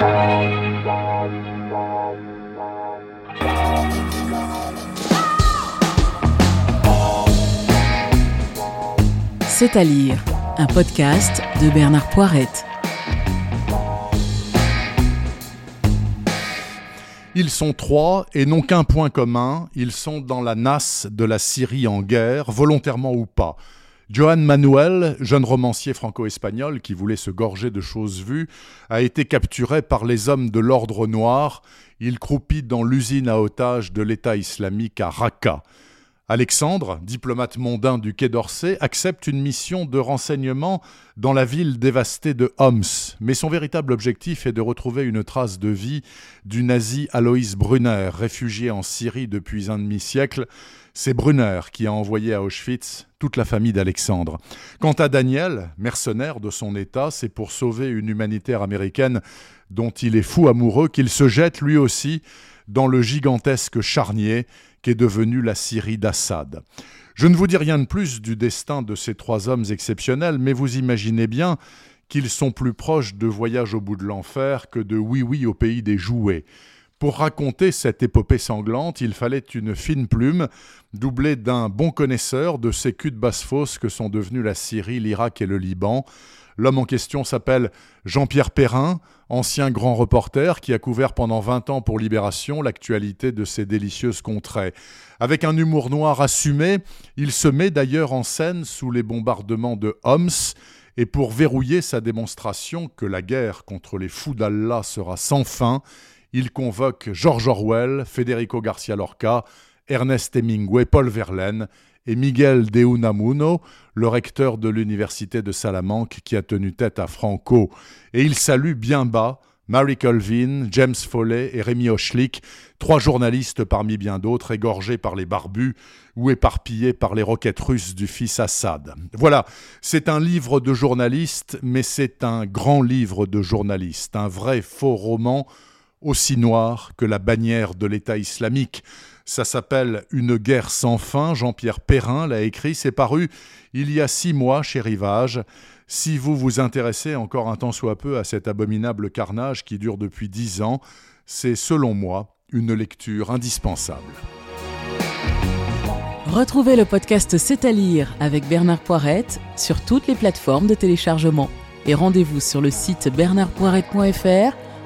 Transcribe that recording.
C'est à lire, un podcast de Bernard Poirette. Ils sont trois et n'ont qu'un point commun, ils sont dans la nasse de la Syrie en guerre, volontairement ou pas. Johan Manuel, jeune romancier franco-espagnol qui voulait se gorger de choses vues, a été capturé par les hommes de l'ordre noir. Il croupit dans l'usine à otages de l'État islamique à Raqqa. Alexandre, diplomate mondain du Quai d'Orsay, accepte une mission de renseignement dans la ville dévastée de Homs, mais son véritable objectif est de retrouver une trace de vie du nazi Alois Brunner, réfugié en Syrie depuis un demi-siècle. C'est Brunner qui a envoyé à Auschwitz toute la famille d'Alexandre. Quant à Daniel, mercenaire de son État, c'est pour sauver une humanitaire américaine dont il est fou amoureux qu'il se jette lui aussi dans le gigantesque charnier qu'est devenue la Syrie d'Assad. Je ne vous dis rien de plus du destin de ces trois hommes exceptionnels, mais vous imaginez bien qu'ils sont plus proches de Voyage au bout de l'enfer que de Oui Oui au pays des jouets. Pour raconter cette épopée sanglante, il fallait une fine plume, doublée d'un bon connaisseur de ces culs de basse-fosse que sont devenus la Syrie, l'Irak et le Liban, L'homme en question s'appelle Jean-Pierre Perrin, ancien grand reporter qui a couvert pendant 20 ans pour Libération l'actualité de ces délicieuses contrées. Avec un humour noir assumé, il se met d'ailleurs en scène sous les bombardements de Homs et pour verrouiller sa démonstration que la guerre contre les fous d'Allah sera sans fin, il convoque George Orwell, Federico Garcia Lorca, Ernest Hemingway, Paul Verlaine et Miguel de Unamuno, le recteur de l'université de Salamanque qui a tenu tête à Franco. Et il salue bien bas Mary Colvin, James Foley et Rémi Hochlik, trois journalistes parmi bien d'autres égorgés par les barbus ou éparpillés par les roquettes russes du fils Assad. Voilà, c'est un livre de journaliste, mais c'est un grand livre de journaliste, un vrai faux roman aussi noir que la bannière de l'État islamique. Ça s'appelle Une guerre sans fin. Jean-Pierre Perrin l'a écrit. C'est paru il y a six mois chez Rivage. Si vous vous intéressez encore un temps soit peu à cet abominable carnage qui dure depuis dix ans, c'est selon moi une lecture indispensable. Retrouvez le podcast C'est à lire avec Bernard Poirette sur toutes les plateformes de téléchargement. Et rendez-vous sur le site bernardpoirette.fr